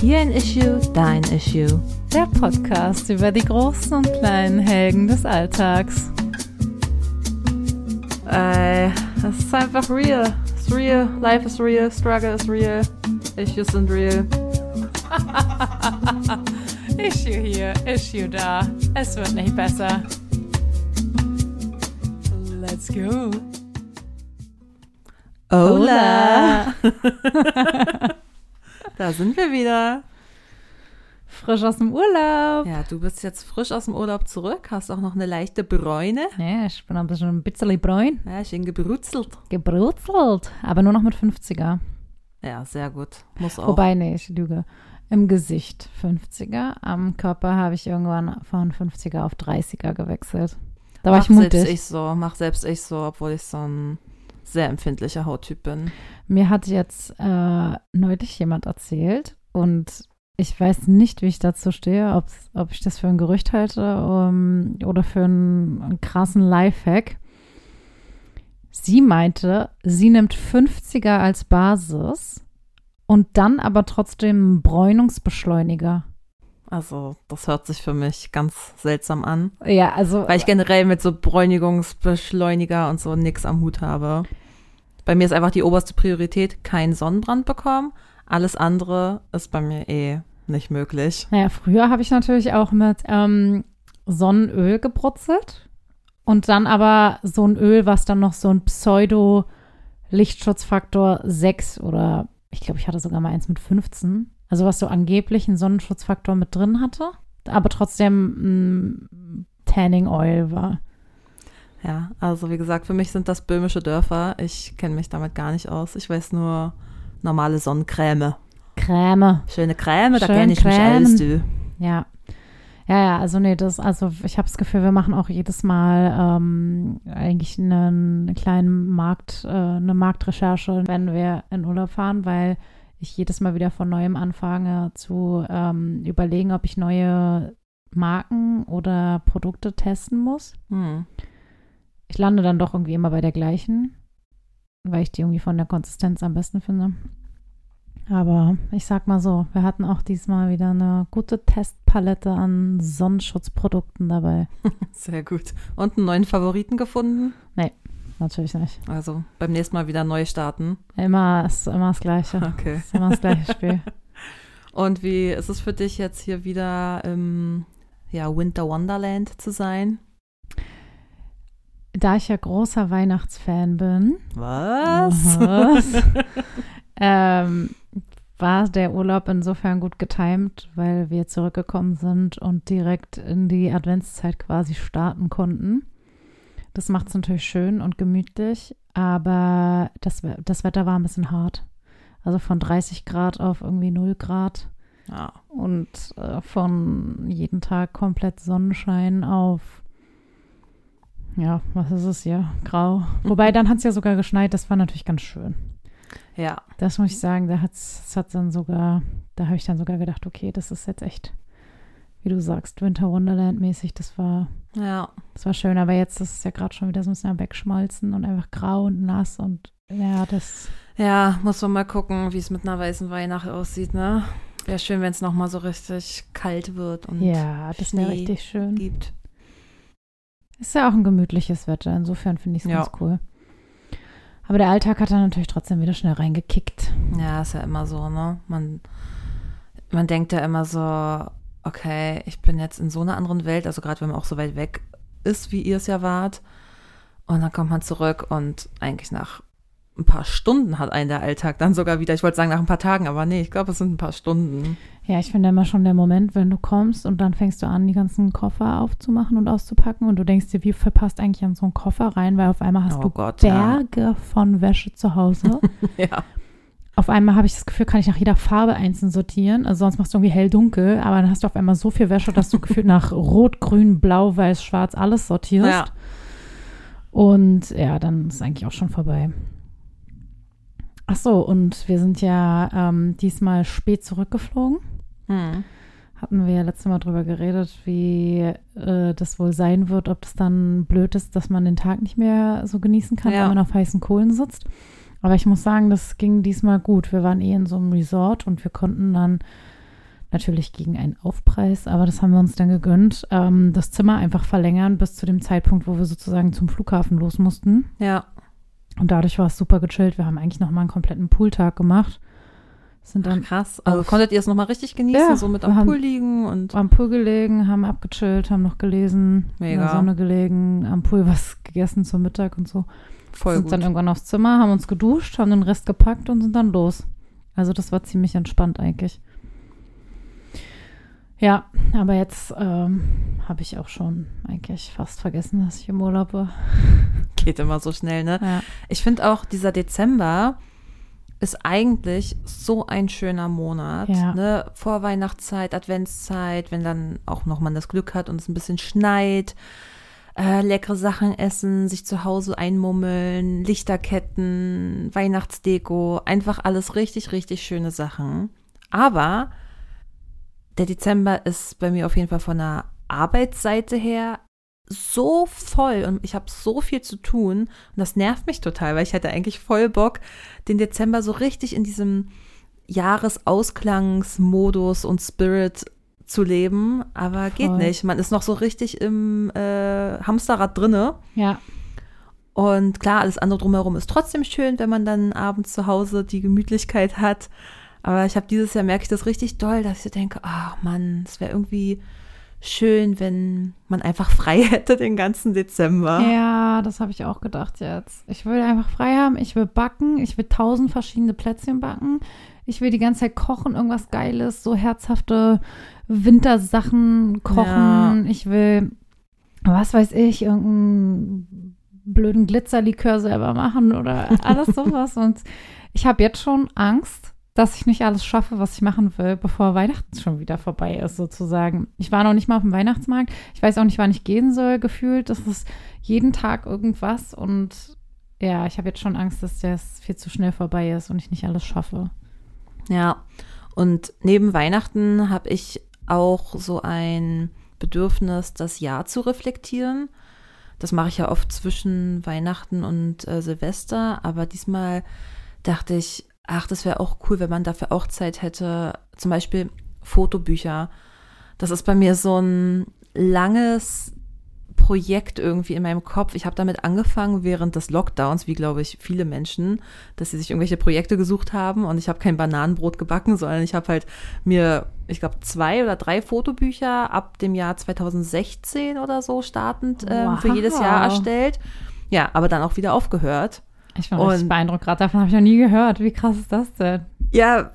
Hier ein Issue, dein Issue. Der Podcast über die großen und kleinen Helden des Alltags. Ey, es ist einfach real. It's real. Life is real. Struggle is real. Issues sind real. Issue hier, Issue da. Es wird nicht besser. Let's go. Hola. da sind wir wieder. Frisch aus dem Urlaub. Ja, du bist jetzt frisch aus dem Urlaub zurück, hast auch noch eine leichte Bräune. Ja, ich bin ein bisschen, ein bisschen braun. Ja, schön gebrutzelt. Gebrutzelt. Aber nur noch mit 50er. Ja, sehr gut. Muss auch. Wobei, nee, ich lüge. Im Gesicht 50er. Am Körper habe ich irgendwann von 50er auf 30er gewechselt. Da war mach ich mutig. selbst ich so, mach selbst ich so, obwohl ich so ein sehr empfindlicher Hauttyp bin. Mir hat jetzt äh, neulich jemand erzählt und ich weiß nicht, wie ich dazu stehe, ob ich das für ein Gerücht halte um, oder für einen, krassen Lifehack. Sie meinte, sie nimmt 50er als Basis und dann aber trotzdem einen Bräunungsbeschleuniger. Also, das hört sich für mich ganz seltsam an. Ja, also Weil ich generell mit so Bräunigungsbeschleuniger und so nix am Hut habe. Bei mir ist einfach die oberste Priorität, kein Sonnenbrand bekommen. Alles andere ist bei mir eh nicht möglich. Naja, früher habe ich natürlich auch mit ähm, Sonnenöl gebrutzelt und dann aber so ein Öl, was dann noch so ein Pseudo-Lichtschutzfaktor 6 oder ich glaube, ich hatte sogar mal eins mit 15, also was so angeblich einen Sonnenschutzfaktor mit drin hatte, aber trotzdem mm, Tanning Oil war. Ja, also wie gesagt, für mich sind das böhmische Dörfer. Ich kenne mich damit gar nicht aus. Ich weiß nur normale Sonnencreme. Creme. Schöne Creme, da kenne ich mich cremen. aus, du. Ja. Ja, ja, also nee, das, also ich habe das Gefühl, wir machen auch jedes Mal ähm, eigentlich einen, einen kleinen Markt, äh, eine Marktrecherche, wenn wir in Urlaub fahren, weil ich jedes Mal wieder von neuem anfange zu ähm, überlegen, ob ich neue Marken oder Produkte testen muss. Hm. Ich lande dann doch irgendwie immer bei der gleichen, weil ich die irgendwie von der Konsistenz am besten finde. Aber ich sag mal so, wir hatten auch diesmal wieder eine gute Testpalette an Sonnenschutzprodukten dabei. Sehr gut. Und einen neuen Favoriten gefunden? Natürlich nicht. Also beim nächsten Mal wieder neu starten. Immer ist immer das Gleiche. Okay. Ist immer das gleiche Spiel. Und wie ist es für dich jetzt hier wieder im ja, Winter Wonderland zu sein? Da ich ja großer Weihnachtsfan bin, Was? Was? ähm, war der Urlaub insofern gut getimt, weil wir zurückgekommen sind und direkt in die Adventszeit quasi starten konnten. Das macht es natürlich schön und gemütlich, aber das, das Wetter war ein bisschen hart. Also von 30 Grad auf irgendwie 0 Grad Ja. und äh, von jeden Tag komplett Sonnenschein auf, ja, was ist es hier? Grau. Wobei dann hat es ja sogar geschneit, das war natürlich ganz schön. Ja. Das muss ich sagen, da hat's, das hat dann sogar, da habe ich dann sogar gedacht, okay, das ist jetzt echt, wie du sagst, Winter Wonderland mäßig, das war, Ja. das war schön, aber jetzt ist es ja gerade schon wieder so ein bisschen am Wegschmolzen und einfach grau und nass und ja, das, Ja, muss man mal gucken, wie es mit einer weißen Weihnacht aussieht, ne? Wäre schön, wenn es nochmal so richtig kalt wird und ja, das wäre richtig schön. gibt. Ist ja auch ein gemütliches Wetter, insofern finde ich es Ja. ganz cool. Aber der Alltag hat dann natürlich trotzdem wieder schnell reingekickt. Ja, ist ja immer so, ne? Man, man denkt ja immer so, okay, ich bin jetzt in so einer anderen Welt, also gerade wenn man auch so weit weg ist, wie ihr es ja wart. Und dann kommt man zurück und eigentlich nach ein paar Stunden hat einen der Alltag dann sogar wieder. Ich wollte sagen nach ein paar Tagen, aber nee, ich glaube, es sind ein paar Stunden. Ja, ich finde immer schon der Moment, wenn du kommst und dann fängst du an, die ganzen Koffer aufzumachen und auszupacken und du denkst dir, wie verpasst eigentlich an so einen Koffer rein, weil auf einmal hast Oh du Gott, ja. Berge von Wäsche zu Hause. Ja. auf einmal habe ich das Gefühl, kann ich nach jeder Farbe einzeln sortieren. Also sonst machst du irgendwie hell-dunkel, aber dann hast du auf einmal so viel Wäsche, dass du gefühlt nach Rot, Grün, Blau, Weiß, Schwarz alles sortierst. Ja. Und ja, dann ist eigentlich auch schon vorbei. Ach so, und wir sind ja ähm, diesmal spät zurückgeflogen. Hm. Hatten wir ja letztes Mal drüber geredet, wie äh, das wohl sein wird, ob das dann blöd ist, dass man den Tag nicht mehr so genießen kann, Ja. wenn man auf heißen Kohlen sitzt. Aber ich muss sagen, das ging diesmal gut. Wir waren eh in so einem Resort und wir konnten dann Natürlich gegen einen Aufpreis, aber das haben wir uns dann gegönnt. Ähm, das Zimmer einfach verlängern bis zu dem Zeitpunkt, wo wir sozusagen zum Flughafen los mussten. Ja. Und dadurch war es super gechillt. Wir haben eigentlich noch mal einen kompletten Pooltag gemacht. Sind dann Ach, krass. Also konntet ihr es nochmal richtig genießen, Ja, so mit am Pool liegen und am Pool gelegen, haben abgechillt, haben noch gelesen, in Mega. der Sonne gelegen, am Pool was gegessen zum Mittag und so. voll sind gut. dann irgendwann aufs Zimmer, haben uns geduscht, haben den Rest gepackt und sind dann los. Also das war ziemlich entspannt eigentlich. Ja, aber jetzt ähm, habe ich auch schon eigentlich fast vergessen, dass ich im Urlaub war. Geht immer so schnell, ne? Ja, Ich finde auch, dieser Dezember ist eigentlich so ein schöner Monat. Ja. Ne? Vorweihnachtszeit, Adventszeit, wenn dann auch noch man das Glück hat und es ein bisschen schneit. Äh, leckere Sachen essen, sich zu Hause einmummeln, Lichterketten, Weihnachtsdeko, einfach alles richtig, richtig schöne Sachen. Aber der Dezember ist bei mir auf jeden Fall von der Arbeitsseite her so voll und ich habe so viel zu tun und das nervt mich total, weil ich hätte eigentlich voll Bock, den Dezember so richtig in diesem Jahresausklangsmodus und Spirit zu leben, aber geht Voll. nicht. Man ist noch so richtig im äh, Hamsterrad drinne. ja, Und klar, alles andere drumherum ist trotzdem schön, wenn man dann abends zu Hause die Gemütlichkeit hat. Aber ich habe dieses Jahr merke ich das richtig doll, dass ich denke, ach Mann, es wäre irgendwie schön, wenn man einfach frei hätte den ganzen Dezember. ja, das habe ich auch gedacht jetzt. Ich will einfach frei haben, ich will backen, ich will tausend verschiedene Plätzchen backen. Ich will die ganze Zeit kochen, irgendwas Geiles, so herzhafte Wintersachen kochen. Ich will, was weiß ich, irgendeinen blöden Glitzerlikör selber machen oder alles sowas. Und ich habe jetzt schon Angst, dass ich nicht alles schaffe, was ich machen will, bevor Weihnachten schon wieder vorbei ist, sozusagen. Ich war noch nicht mal auf dem Weihnachtsmarkt. Ich weiß auch nicht, wann ich gehen soll, gefühlt. Das ist jeden Tag irgendwas. Und ja, ich habe jetzt schon Angst, dass das viel zu schnell vorbei ist und ich nicht alles schaffe. Ja, und neben Weihnachten habe ich auch so ein Bedürfnis, das Jahr zu reflektieren. Das mache ich ja oft zwischen Weihnachten und äh, Silvester, aber diesmal dachte ich, ach, das wäre auch cool, wenn man dafür auch Zeit hätte. Zum Beispiel Fotobücher. Das ist bei mir so ein langes Projekt irgendwie in meinem Kopf. Ich habe damit angefangen während des Lockdowns, wie glaube ich viele Menschen, dass sie sich irgendwelche Projekte gesucht haben und ich habe kein Bananenbrot gebacken, sondern ich habe halt mir, ich glaube, zwei oder drei Fotobücher ab dem Jahr 2016 oder so startend ähm, für Wow. jedes Jahr erstellt. Ja, aber dann auch wieder aufgehört. Ich bin richtig beeindruckt. Gerade davon habe ich noch nie gehört. Wie krass ist das denn? Ja,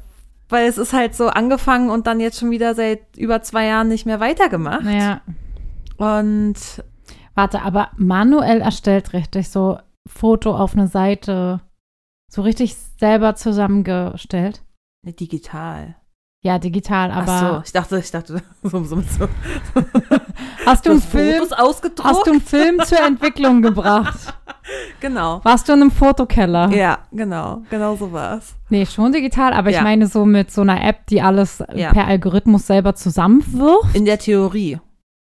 weil es ist halt so angefangen und dann jetzt schon wieder seit über zwei Jahren nicht mehr weitergemacht. Naja, Und warte, aber manuell erstellt richtig so Foto auf eine Seite, so richtig selber zusammengestellt. ne, digital. Ja, digital, Ach so, aber ich dachte, ich dachte, so, so so hast du einen Film, ausgedruckt. hast du einen Film zur Entwicklung gebracht? genau. Warst du in einem Fotokeller? Ja, genau, genau so war's. Nee, schon digital, aber ich Ja. meine so mit so einer App, die alles Ja. per Algorithmus selber zusammenwirft. In der Theorie.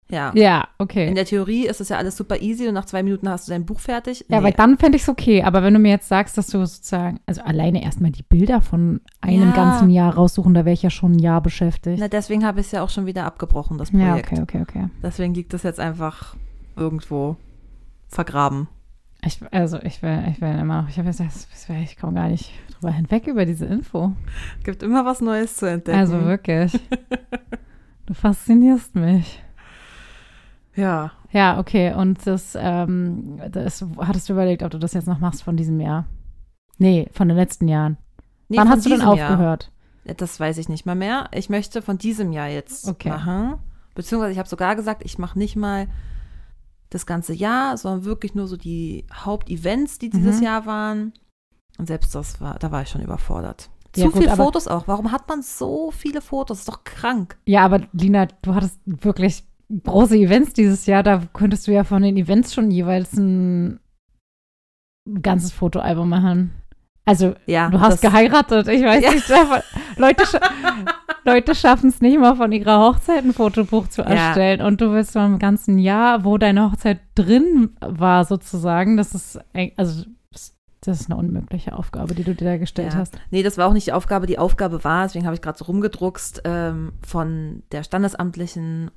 Ja. Ja, okay. In der Theorie ist es ja alles super easy und nach zwei Minuten hast du dein Buch fertig. Ja, weil dann fände ich es okay. Aber wenn du mir jetzt sagst, dass du sozusagen, also alleine erstmal die Bilder von einem Ja. ganzen Jahr raussuchen, da wäre ich ja schon ein Jahr beschäftigt. Na, deswegen habe ich es ja auch schon wieder abgebrochen, das ja, Projekt. okay, okay, okay. Deswegen liegt das jetzt einfach irgendwo vergraben. Ich, also ich will, ich will immer noch, ich habe gesagt, ich komme gar nicht drüber hinweg über diese Info. Gibt immer was Neues zu entdecken. Also wirklich. du faszinierst mich. Ja. Ja, okay. Und das, ähm, das hattest du überlegt, ob du das jetzt noch machst von diesem Jahr? Nee, von den letzten Jahren. Nee, Wann hast du denn diesem Jahr. aufgehört? Das weiß ich nicht mal mehr. Ich möchte von diesem Jahr jetzt Okay. machen. Beziehungsweise ich habe sogar gesagt, ich mache nicht mal das ganze Jahr, sondern wirklich nur so die Hauptevents, die dieses Mhm. Jahr waren. Und selbst das war, da war ich schon überfordert. Ja, Zu gut, viele Fotos auch. Warum hat man so viele Fotos? Das ist doch krank. Ja, aber Lina, du hattest wirklich große Events dieses Jahr. Da könntest du ja von den Events schon jeweils ein ganzes Fotoalbum machen. Also, Ja, du hast geheiratet. Ich weiß Ja. nicht. Leute, scha Leute schaffen es nicht mal von ihrer Hochzeit ein Fotobuch zu Ja. erstellen. Und du willst vom ganzen Jahr, wo deine Hochzeit drin war, sozusagen, das ist, also, das ist eine unmögliche Aufgabe, die du dir da gestellt Ja. hast. Nee, das war auch nicht die Aufgabe. Die Aufgabe war, deswegen habe ich gerade so rumgedruckst, ähm, von der standesamtlichen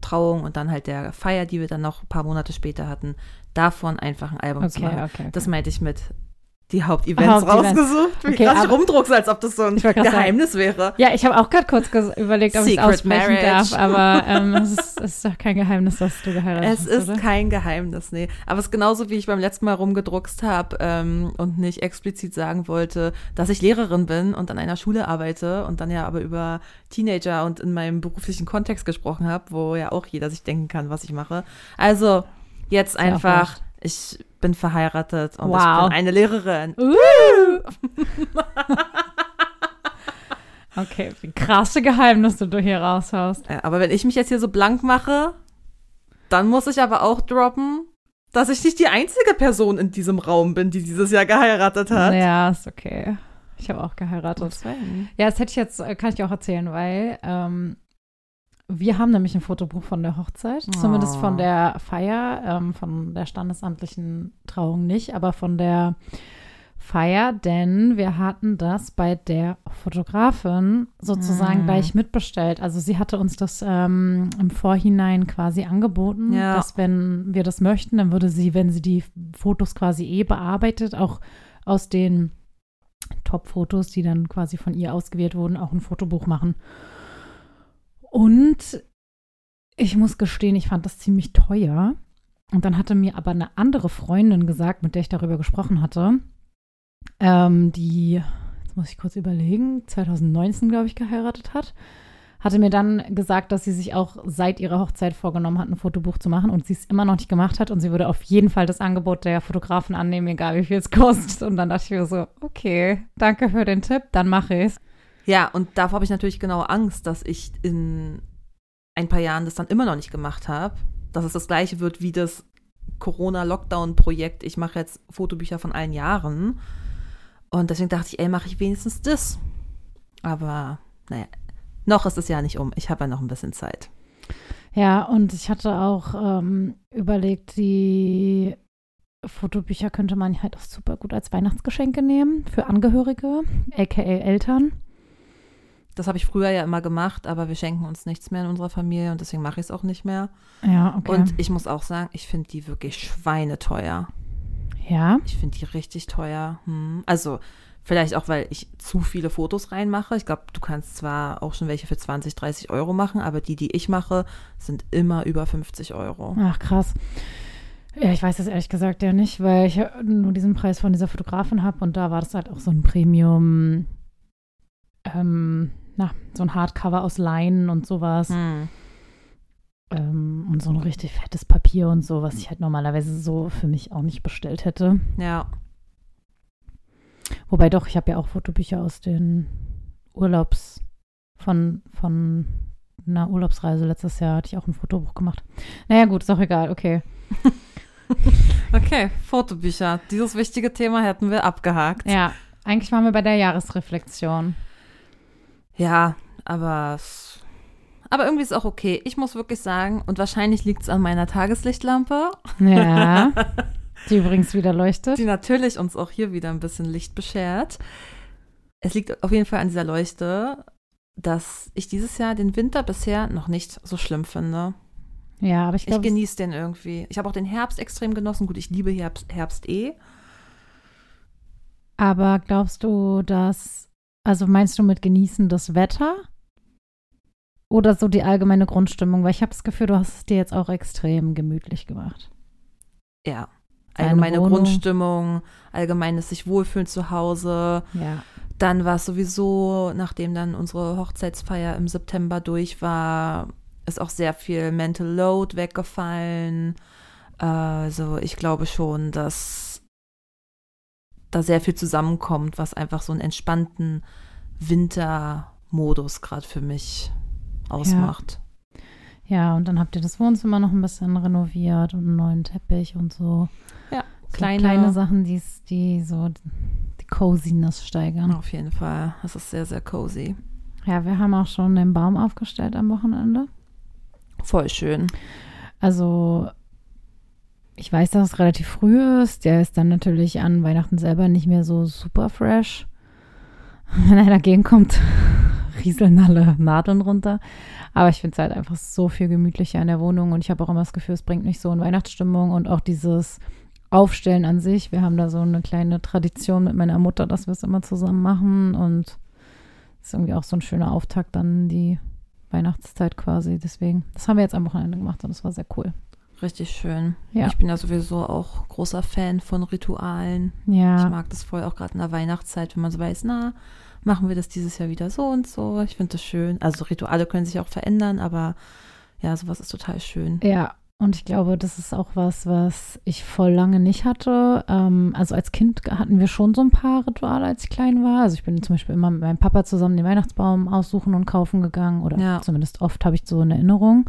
Trauung und dann halt der Feier, die wir dann noch ein paar Monate später hatten, davon einfach ein Album zu Okay, machen. okay. okay. Das meinte ich mit die Hauptevents Hauptevents. rausgesucht. Wie Okay, krass ich aber- rumdruckst, als ob das so ein grad sagen- Geheimnis wäre. ja, ich habe auch gerade kurz überlegt, ob ich es aussprechen marriage. darf, aber ähm, es, ist, es ist doch kein Geheimnis, dass du geheiratet Es hast, ist oder? kein Geheimnis, nee. Aber es ist genauso, wie ich beim letzten Mal rumgedruckst habe ähm, und nicht explizit sagen wollte, dass ich Lehrerin bin und an einer Schule arbeite und dann ja aber über Teenager und in meinem beruflichen Kontext gesprochen habe, wo ja auch jeder sich denken kann, was ich mache. Also jetzt einfach. Ich bin verheiratet und ich Wow. bin eine Lehrerin. Uh. okay, krasse Geheimnisse du hier raushaust. Ja, aber wenn ich mich jetzt hier so blank mache, dann muss ich aber auch droppen, dass ich nicht die einzige Person in diesem Raum bin, die dieses Jahr geheiratet hat. Ja, ist okay. Ich habe auch geheiratet. Ja, das hätte ich jetzt, äh, kann ich auch erzählen, weil ähm, wir haben nämlich ein Fotobuch von der Hochzeit, zumindest Oh. von der Feier, ähm, von der standesamtlichen Trauung nicht, aber von der Feier, denn wir hatten das bei der Fotografin sozusagen Mm. gleich mitbestellt. Also sie hatte uns das ähm, im Vorhinein quasi angeboten, Ja. dass wenn wir das möchten, dann würde sie, wenn sie die Fotos quasi eh bearbeitet, auch aus den Top-Fotos, die dann quasi von ihr ausgewählt wurden, auch ein Fotobuch machen. Und ich muss gestehen, ich fand das ziemlich teuer. Und dann hatte mir aber eine andere Freundin gesagt, mit der ich darüber gesprochen hatte, ähm, die, jetzt muss ich kurz überlegen, 2019, glaube ich, geheiratet hat, hatte mir dann gesagt, dass sie sich auch seit ihrer Hochzeit vorgenommen hat, ein Fotobuch zu machen und sie es immer noch nicht gemacht hat und sie würde auf jeden Fall das Angebot der Fotografen annehmen, egal wie viel es kostet. Und dann dachte ich mir so, okay, danke für den Tipp, dann mache ich es. Ja, und davor habe ich natürlich genau Angst, dass ich in ein paar Jahren das dann immer noch nicht gemacht habe. Dass es das gleiche wird wie das Corona-Lockdown-Projekt. Ich mache jetzt Fotobücher von allen Jahren. Und deswegen dachte ich, ey, mache ich wenigstens das. Aber naja, noch ist es ja nicht um. Ich habe ja noch ein bisschen Zeit. Ja, und ich hatte auch ähm, überlegt, die Fotobücher könnte man halt auch super gut als Weihnachtsgeschenke nehmen für Angehörige, aka Eltern. Das habe ich früher ja immer gemacht, aber wir schenken uns nichts mehr in unserer Familie und deswegen mache ich es auch nicht mehr. Ja, okay. Und ich muss auch sagen, ich finde die wirklich schweineteuer. ja, Ich finde die richtig teuer. Hm. Also vielleicht auch, weil ich zu viele Fotos reinmache. Ich glaube, du kannst zwar auch schon welche für 20, 30 Euro machen, aber die, die ich mache, sind immer über 50 Euro. ach krass. Ja, ich weiß das ehrlich gesagt ja nicht, weil ich ja nur diesen Preis von dieser Fotografin habe und da war das halt auch so ein Premium, ähm, na, so ein Hardcover aus Leinen und sowas. Hm. Ähm, und so ein richtig fettes Papier und so, was ich halt normalerweise so für mich auch nicht bestellt hätte. Ja. Wobei doch, ich habe ja auch Fotobücher aus den Urlaubs von, von einer Urlaubsreise letztes Jahr hatte ich auch ein Fotobuch gemacht. Naja, gut, ist auch egal, okay. Okay, Fotobücher. Dieses wichtige Thema hätten wir abgehakt. Ja, eigentlich waren wir bei der Jahresreflexion. Ja, aber aber irgendwie ist es auch okay. Ich muss wirklich sagen, und wahrscheinlich liegt es an meiner Tageslichtlampe, Ja, die übrigens wieder leuchtet. die natürlich uns auch hier wieder ein bisschen Licht beschert. Es liegt auf jeden Fall an dieser Leuchte, dass ich dieses Jahr den Winter bisher noch nicht so schlimm finde. Ja, aber ich Ich glaube, genieße den irgendwie. Ich habe auch den Herbst extrem genossen. Gut, ich liebe Herbst, Herbst eh. aber glaubst du, dass, also meinst du mit genießen das Wetter? Oder so die allgemeine Grundstimmung? Weil ich habe das Gefühl, du hast es dir jetzt auch extrem gemütlich gemacht. Ja. Allgemeine. Grundstimmung, allgemeines sich wohlfühlen zu Hause. Ja. Dann war es sowieso, nachdem dann unsere Hochzeitsfeier im September durch war, ist auch sehr viel Mental Load weggefallen. Also ich glaube schon, dass da sehr viel zusammenkommt, was einfach so einen entspannten Wintermodus gerade für mich ausmacht. Ja, und dann habt ihr das Wohnzimmer noch ein bisschen renoviert und einen neuen Teppich und so. Ja, so kleine- kleine Sachen, die's- die so die Coziness steigern. Auf jeden Fall. Es ist sehr, sehr cozy. Ja, wir haben auch schon den Baum aufgestellt am Wochenende. Voll schön. Also ich weiß, dass es relativ früh ist. Der ist dann natürlich an Weihnachten selber nicht mehr so super fresh. Wenn er dagegen kommt, rieseln alle Nadeln runter. Aber ich finde es halt einfach so viel gemütlicher in der Wohnung und ich habe auch immer das Gefühl, es bringt mich so in Weihnachtsstimmung und auch dieses Aufstellen an sich. Wir haben da so eine kleine Tradition mit meiner Mutter, dass wir es immer zusammen machen und es ist irgendwie auch so ein schöner Auftakt dann die Weihnachtszeit quasi. Deswegen, das haben wir jetzt am Wochenende gemacht und das war sehr cool. Richtig schön. Ja. Ich bin ja sowieso auch großer Fan von Ritualen. Ja. Ich mag das voll auch gerade in der Weihnachtszeit, wenn man so weiß, na, machen wir das dieses Jahr wieder so und so. Ich finde das schön. Also Rituale können sich auch verändern, aber ja, sowas ist total schön. Ja, und ich glaube, das ist auch was, was ich voll lange nicht hatte. Ähm, also als Kind hatten wir schon so ein paar Rituale, als ich klein war. Also ich bin zum Beispiel immer mit meinem Papa zusammen den Weihnachtsbaum aussuchen und kaufen gegangen. Oder Ja. zumindest oft habe ich so eine Erinnerung.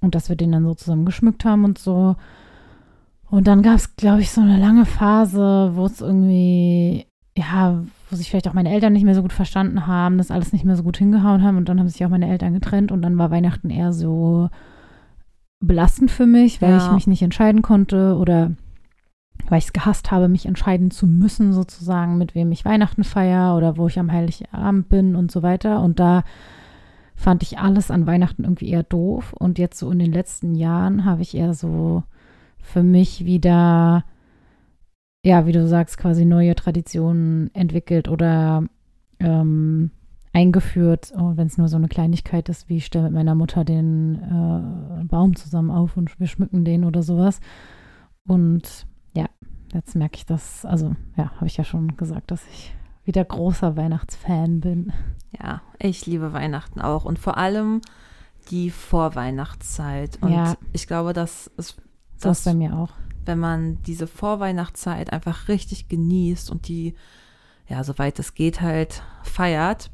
Und dass wir den dann so zusammen geschmückt haben und so. Und dann gab es, glaube ich, so eine lange Phase, wo es irgendwie, ja, wo sich vielleicht auch meine Eltern nicht mehr so gut verstanden haben, das alles nicht mehr so gut hingehauen haben. Und dann haben sich auch meine Eltern getrennt. Und dann war Weihnachten eher so belastend für mich, weil Ja. ich mich nicht entscheiden konnte oder weil ich es gehasst habe, mich entscheiden zu müssen, sozusagen, mit wem ich Weihnachten feiere oder wo ich am Heiligabend bin und so weiter. Und da fand ich alles an Weihnachten irgendwie eher doof. Und jetzt so in den letzten Jahren habe ich eher so für mich wieder, ja, wie du sagst, quasi neue Traditionen entwickelt oder ähm, eingeführt, oh, wenn es nur so eine Kleinigkeit ist, wie ich stelle mit meiner Mutter den äh, Baum zusammen auf und wir schmücken den oder sowas. Und ja, jetzt merke ich das, also ja, habe ich ja schon gesagt, dass ich wieder großer Weihnachtsfan bin. Ja, ich liebe Weihnachten auch und vor allem die Vorweihnachtszeit. Und Ja. ich glaube, das ist, das, ist bei mir auch. wenn man diese Vorweihnachtszeit einfach richtig genießt und die, ja, soweit es geht, halt feiert,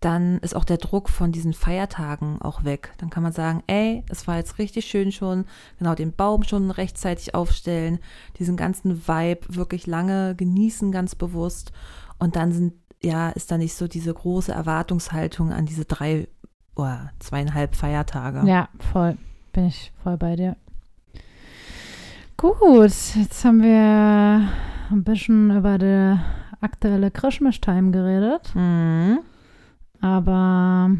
dann ist auch der Druck von diesen Feiertagen auch weg. Dann kann man sagen, ey, es war jetzt richtig schön schon, genau den Baum schon rechtzeitig aufstellen, diesen ganzen Vibe wirklich lange genießen, ganz bewusst. Und dann sind, ja, ist da nicht so diese große Erwartungshaltung an diese drei oder zweieinhalb Feiertage. Ja, voll. Bin ich voll bei dir. Gut, jetzt haben wir ein bisschen über die aktuelle Christmas-Time geredet, Mhm. aber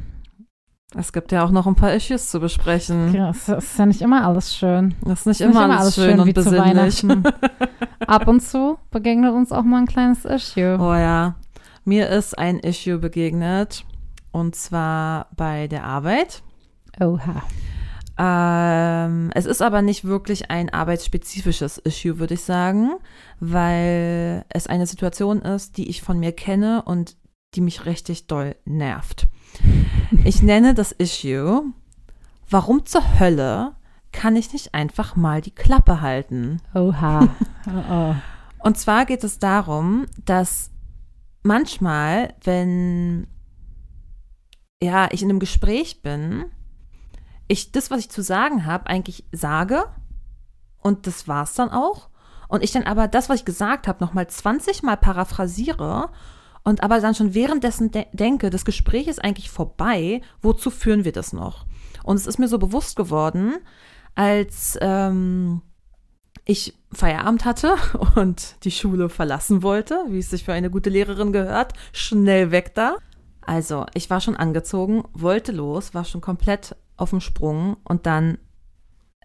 Es gibt ja auch noch ein paar Issues zu besprechen. ja, es ist ja nicht immer alles schön. Das ist nicht ist immer, alles schön, und wie zu besinnlich. Ab und zu begegnet uns auch mal ein kleines Issue. Oh ja, mir ist ein Issue begegnet und zwar bei der Arbeit. Oha. Ähm, es ist aber nicht wirklich ein arbeitsspezifisches Issue, würde ich sagen, weil es eine Situation ist, die ich von mir kenne und die mich richtig doll nervt. Ich nenne das Issue, warum zur Hölle kann ich nicht einfach mal die Klappe halten? Oha. Oh, oh. Und zwar geht es darum, dass manchmal, wenn ja, ich in einem Gespräch bin, ich das, was ich zu sagen habe, eigentlich sage und das war's dann auch. Und ich dann aber das, was ich gesagt habe, nochmal 20 Mal paraphrasiere und aber dann schon währenddessen de denke, das Gespräch ist eigentlich vorbei, wozu führen wir das noch? Und es ist mir so bewusst geworden, als ähm, ich Feierabend hatte und die Schule verlassen wollte, wie es sich für eine gute Lehrerin gehört, schnell weg da. Also, ich war schon angezogen, wollte los, war schon komplett auf dem Sprung und dann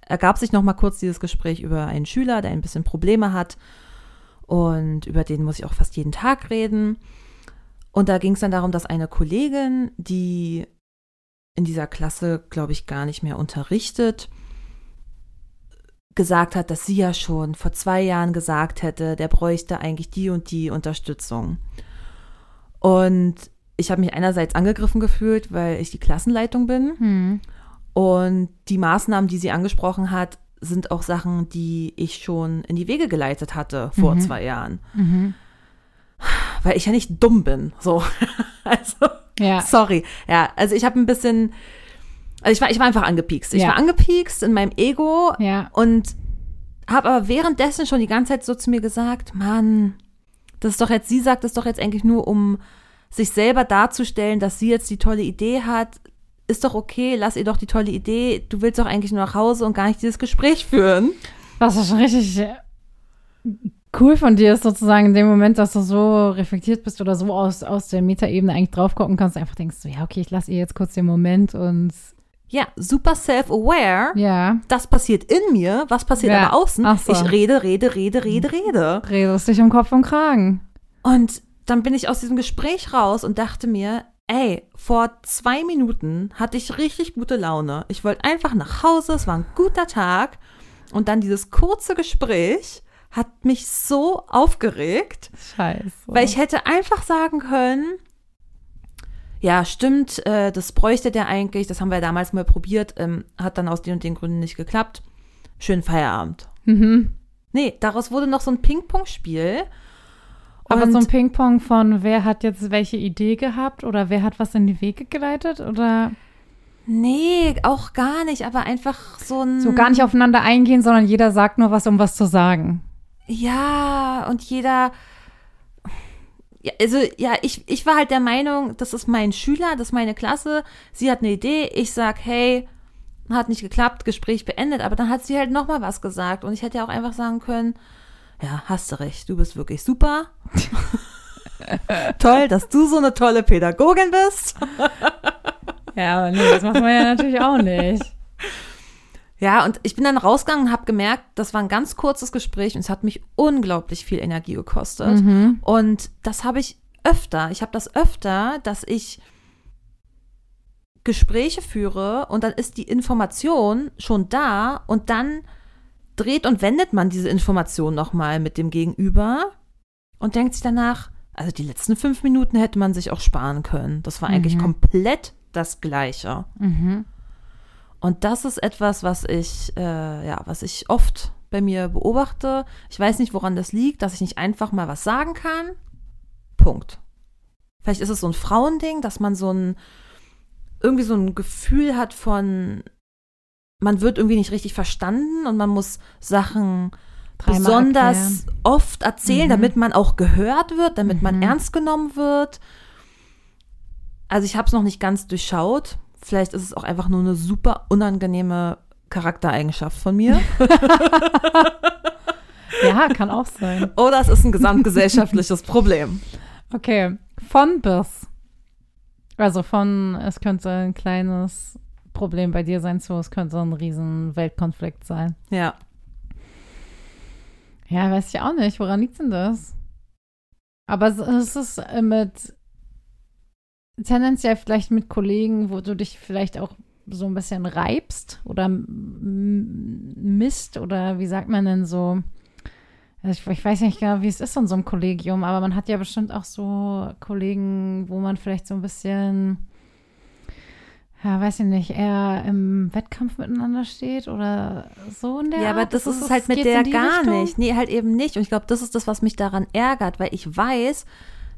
ergab sich noch mal kurz dieses Gespräch über einen Schüler, der ein bisschen Probleme hat und über den muss ich auch fast jeden Tag reden. Und da ging es dann darum, dass eine Kollegin, die in dieser Klasse, glaube ich, gar nicht mehr unterrichtet, gesagt hat, dass sie ja schon vor zwei Jahren gesagt hätte, der bräuchte eigentlich die und die Unterstützung. Und ich habe mich einerseits angegriffen gefühlt, weil ich die Klassenleitung bin. Hm. Und die Maßnahmen, die sie angesprochen hat, sind auch Sachen, die ich schon in die Wege geleitet hatte vor Mhm. zwei Jahren. Mhm. Weil ich ja nicht dumm bin. So. also, Ja. sorry. Ja, also ich habe ein bisschen. Also ich war, ich war einfach angepiekst. Ich Ja. war angepiekst in meinem Ego Ja. und habe aber währenddessen schon die ganze Zeit so zu mir gesagt, Mann, das ist doch jetzt, sie sagt es doch jetzt eigentlich nur, um sich selber darzustellen, dass sie jetzt die tolle Idee hat. Ist doch okay, lass ihr doch die tolle Idee. Du willst doch eigentlich nur nach Hause und gar nicht dieses Gespräch führen. Was ja schon richtig äh, cool von dir ist, sozusagen in dem Moment, dass du so reflektiert bist oder so aus, aus der Metaebene eigentlich drauf gucken kannst, einfach denkst du, ja, okay, ich lasse ihr jetzt kurz den Moment und Ja, super self-aware. ja, Das passiert in mir, was passiert Ja. aber außen? Ach so. Ich rede, rede, rede, rede, rede. redest dich um Kopf und Kragen. Und dann bin ich aus diesem Gespräch raus und dachte mir, ey, vor zwei Minuten hatte ich richtig gute Laune. Ich wollte einfach nach Hause, es war ein guter Tag. Und dann dieses kurze Gespräch hat mich so aufgeregt, Scheiße. weil ich hätte einfach sagen können, ja, stimmt, äh, das bräuchte der eigentlich, das haben wir damals mal probiert, ähm, hat dann aus den und den Gründen nicht geklappt. Schönen Feierabend. mhm. Nee, daraus wurde noch so ein Ping-Pong-Spiel. Aber so ein Ping-Pong von wer hat jetzt welche Idee gehabt oder wer hat was in die Wege geleitet oder Nee, auch gar nicht, aber einfach so ein. so gar nicht aufeinander eingehen, sondern jeder sagt nur was, um was zu sagen. Ja, und jeder. Ja, also, ja, ich, ich war halt der Meinung, das ist mein Schüler, das ist meine Klasse. Sie hat eine Idee, ich sag, hey, hat nicht geklappt, Gespräch beendet, aber dann hat sie halt nochmal was gesagt. Und ich hätte ja auch einfach sagen können, ja, hast du recht, du bist wirklich super. Toll, dass du so eine tolle Pädagogin bist. Ja, aber nee, das macht man ja natürlich auch nicht. Ja, und ich bin dann rausgegangen und habe gemerkt, das war ein ganz kurzes Gespräch und es hat mich unglaublich viel Energie gekostet. Mhm. Und das habe ich öfter. Ich habe das öfter, dass ich Gespräche führe und dann ist die Information schon da und dann dreht und wendet man diese Information nochmal mit dem Gegenüber und denkt sich danach, also die letzten fünf Minuten hätte man sich auch sparen können. Das war eigentlich Mhm. komplett das Gleiche. Mhm. Und das ist etwas, was ich, äh, ja, was ich oft bei mir beobachte. Ich weiß nicht, woran das liegt, dass ich nicht einfach mal was sagen kann. Punkt. Vielleicht ist es so ein Frauending, dass man so ein, irgendwie so ein Gefühl hat von, man wird irgendwie nicht richtig verstanden und man muss Sachen Dreimal besonders erklären. oft erzählen, Mhm. damit man auch gehört wird, damit man Mhm. ernst genommen wird. Also ich habe es noch nicht ganz durchschaut. Vielleicht ist es auch einfach nur eine super unangenehme Charaktereigenschaft von mir. Ja, kann auch sein. Oder es ist ein gesamtgesellschaftliches Problem. Okay, von bis. Also von, es könnte ein kleines Problem bei dir sein, zu, es könnte ein riesen Weltkonflikt sein. Ja. Ja, weiß ich auch nicht. Woran liegt denn das? Aber es- ist mit tendenziell vielleicht mit Kollegen, wo du dich vielleicht auch so ein bisschen reibst oder misst oder wie sagt man denn so? Also Ich, ich weiß nicht genau, wie es ist in so einem Kollegium, aber man hat ja bestimmt auch so Kollegen, wo man vielleicht so ein bisschen, ja, weiß ich nicht, eher im Wettkampf miteinander steht oder so in der Ja, aber Art. das ist es halt mit der gar Richtung? nicht. Nee, halt eben nicht. Und ich glaube, das ist das, was mich daran ärgert, weil ich weiß,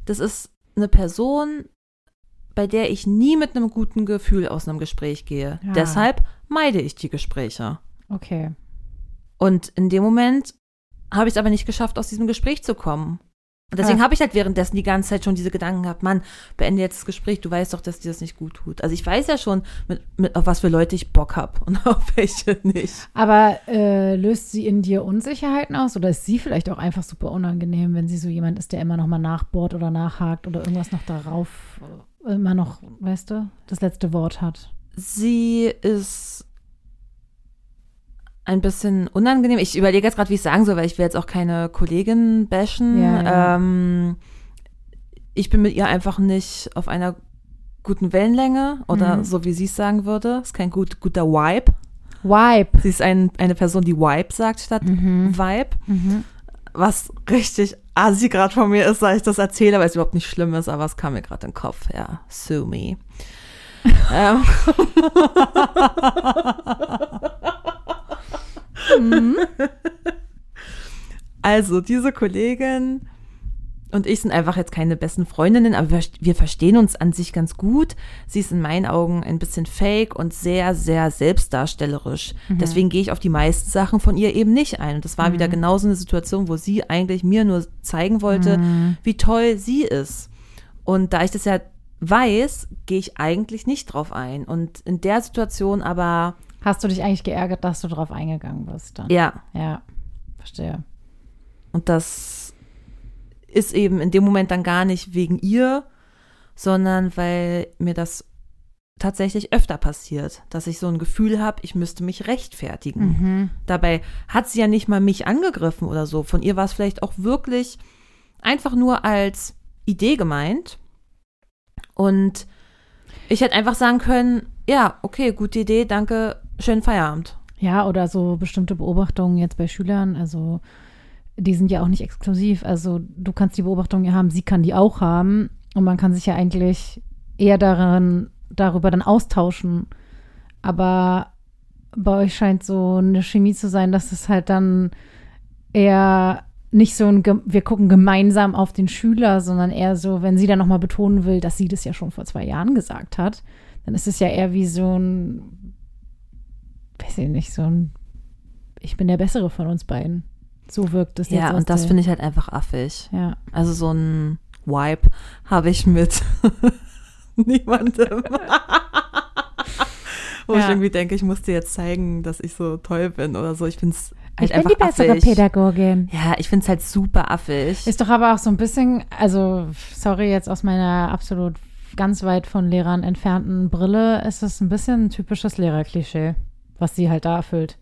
das ist eine Person, bei der ich nie mit einem guten Gefühl aus einem Gespräch gehe. Ja. Deshalb meide ich die Gespräche. Okay. Und in dem Moment habe ich es aber nicht geschafft, aus diesem Gespräch zu kommen. Und deswegen Ja. habe ich halt währenddessen die ganze Zeit schon diese Gedanken gehabt, Mann, beende jetzt das Gespräch, du weißt doch, dass dir das nicht gut tut. Also ich weiß ja schon, mit, mit, auf was für Leute ich Bock habe und auf welche nicht. Aber äh, löst sie in dir Unsicherheiten aus oder ist sie vielleicht auch einfach super unangenehm, wenn sie so jemand ist, der immer noch mal nachbohrt oder nachhakt oder irgendwas noch darauf äh, immer noch, weißt du, das letzte Wort hat? Sie ist ein bisschen unangenehm. Ich überlege jetzt gerade, wie ich sagen soll, weil ich will jetzt auch keine Kollegin bashen. Ja, ja. Ähm, ich bin mit ihr einfach nicht auf einer guten Wellenlänge oder Mhm. so wie sie es sagen würde. Ist kein gut, guter Vibe. Wipe. Sie ist ein, eine Person, die Vibe sagt statt Mhm. Vibe. Mhm. Was richtig assi gerade von mir ist, dass ich das erzähle, weil es überhaupt nicht schlimm ist, aber es kam mir gerade in den Kopf. Ja, sue me. ähm, Also, diese Kollegin und ich sind einfach jetzt keine besten Freundinnen, aber wir, wir verstehen uns an sich ganz gut. Sie ist in meinen Augen ein bisschen fake und sehr, sehr selbstdarstellerisch. Deswegen gehe ich auf die meisten Sachen von ihr eben nicht ein. Und das war wieder genauso eine Situation, wo sie eigentlich mir nur zeigen wollte, wie toll sie ist. Und da ich das ja weiß, gehe ich eigentlich nicht drauf ein. Und in der Situation aber Hast du dich eigentlich geärgert, dass du drauf eingegangen bist dann? Ja. Ja, verstehe. Und das ist eben in dem Moment dann gar nicht wegen ihr, sondern weil mir das tatsächlich öfter passiert, dass ich so ein Gefühl habe, ich müsste mich rechtfertigen. Mhm. Dabei hat sie ja nicht mal mich angegriffen oder so. Von ihr war es vielleicht auch wirklich einfach nur als Idee gemeint. Und ich hätte einfach sagen können, ja, okay, gute Idee, danke, schönen Feierabend. Ja, oder so bestimmte Beobachtungen jetzt bei Schülern, also die sind ja auch nicht exklusiv. Also du kannst die Beobachtungen ja haben, sie kann die auch haben. Und man kann sich ja eigentlich eher darin, darüber dann austauschen. Aber bei euch scheint so eine Chemie zu sein, dass es halt dann eher nicht so ein, wir gucken gemeinsam auf den Schüler, sondern eher so, wenn sie dann nochmal betonen will, dass sie das ja schon vor zwei Jahren gesagt hat, dann ist es ja eher wie so ein, weiß ich nicht, so ein, ich bin der Bessere von uns beiden. So wirkt es jetzt. Ja, und das finde ich halt einfach affig. Ja. Also so ein Vibe habe ich mit niemandem. Wo ich Ja. irgendwie denke, ich muss dir jetzt zeigen, dass ich so toll bin oder so. Ich finde es halt Ich bin die bessere affig. Pädagogin. Ja, ich finde es halt super affig. Ist doch aber auch so ein bisschen, also sorry jetzt aus meiner absolut ganz weit von Lehrern entfernten Brille, ist es ein bisschen ein typisches Lehrerklischee, was sie halt da erfüllt.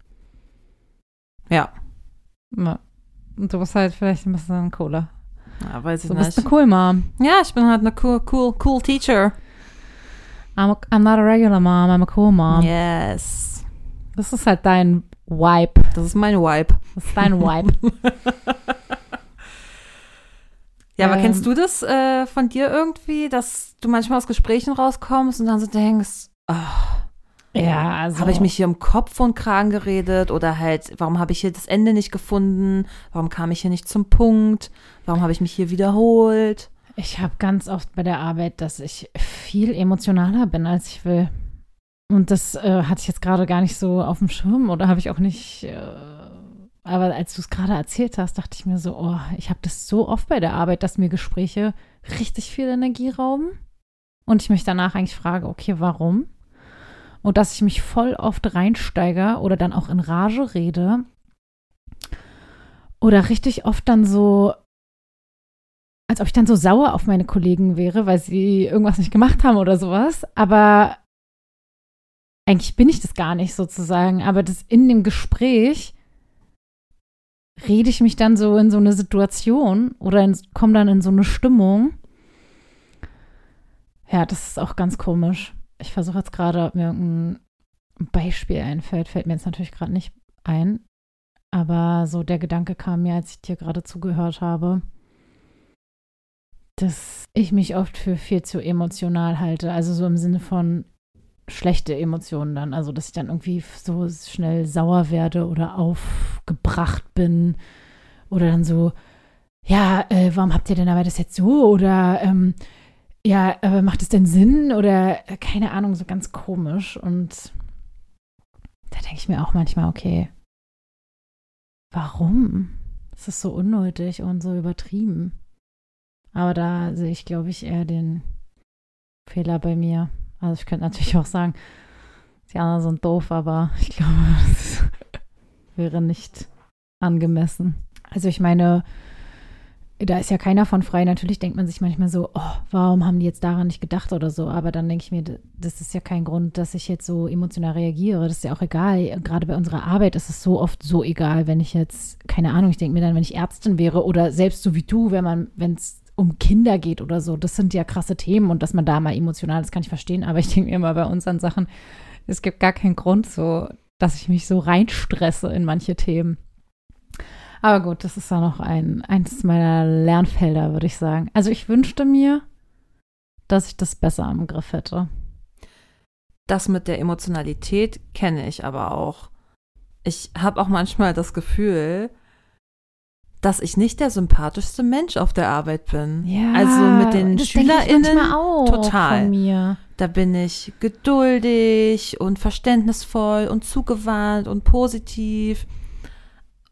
ja. Ja. Und du bist halt vielleicht ein bisschen cooler. ja, weiß ich Du bist nicht. eine cool Mom. Ja, ich bin halt eine cool, cool, cool Teacher. I'm, a, I'm not a regular mom, I'm a cool mom. Yes. Das ist halt dein Vibe. Das ist mein Vibe. Das ist dein Vibe. Ja, aber Ähm. kennst du das äh, von dir irgendwie, dass du manchmal aus Gesprächen rauskommst und dann so denkst, ach, ja, also. Habe ich mich hier um Kopf und Kragen geredet oder halt, warum habe ich hier das Ende nicht gefunden? Warum kam ich hier nicht zum Punkt? Warum habe ich mich hier wiederholt? Ich habe ganz oft bei der Arbeit, dass ich viel emotionaler bin, als ich will. Und das äh, hatte ich jetzt gerade gar nicht so auf dem Schirm oder habe ich auch nicht. Äh, aber als du es gerade erzählt hast, dachte ich mir so, oh, ich habe das so oft bei der Arbeit, dass mir Gespräche richtig viel Energie rauben. Und ich mich danach eigentlich frage, okay, warum? Und dass ich mich voll oft reinsteige oder dann auch in Rage rede. Oder richtig oft dann so als ob ich dann so sauer auf meine Kollegen wäre, weil sie irgendwas nicht gemacht haben oder sowas. Aber eigentlich bin ich das gar nicht sozusagen. Aber das in dem Gespräch rede ich mich dann so in so eine Situation oder komme dann in so eine Stimmung. Ja, das ist auch ganz komisch. Ich versuche jetzt gerade, ob mir irgendein Beispiel einfällt. Fällt mir jetzt natürlich gerade nicht ein. Aber so der Gedanke kam mir, als ich dir gerade zugehört habe dass ich mich oft für viel zu emotional halte. Also so im Sinne von schlechte Emotionen dann. Also dass ich dann irgendwie so schnell sauer werde oder aufgebracht bin. Oder dann so, ja, äh, warum habt ihr denn aber das jetzt so? Oder ähm, ja, aber macht es denn Sinn? Oder äh, keine Ahnung, so ganz komisch. Und da denke ich mir auch manchmal, okay, warum? Das ist so unnötig und so übertrieben. Aber da sehe ich, glaube ich, eher den Fehler bei mir. Also ich könnte natürlich auch sagen, die anderen sind doof, aber ich glaube, das wäre nicht angemessen. Also ich meine, da ist ja keiner von frei. Natürlich denkt man sich manchmal so, oh, warum haben die jetzt daran nicht gedacht oder so. Aber dann denke ich mir, das ist ja kein Grund, dass ich jetzt so emotional reagiere. Das ist ja auch egal. Gerade bei unserer Arbeit ist es so oft so egal, wenn ich jetzt, keine Ahnung, ich denke mir dann, wenn ich Ärztin wäre oder selbst so wie du, wenn man, wenn es um Kinder geht oder so. Das sind ja krasse Themen und dass man da mal emotional ist, kann ich verstehen. Aber ich denke mir immer bei unseren Sachen, es gibt gar keinen Grund so, dass ich mich so reinstresse in manche Themen. Aber gut, das ist ja noch ein, eins meiner Lernfelder, würde ich sagen. Also ich wünschte mir, dass ich das besser im Griff hätte. Das mit der Emotionalität kenne ich aber auch. Ich habe auch manchmal das Gefühl, dass ich nicht der sympathischste Mensch auf der Arbeit bin. Ja, also mit den das ich SchülerInnen manchmal auch total. Von mir. Da bin ich geduldig und verständnisvoll und zugewandt und positiv.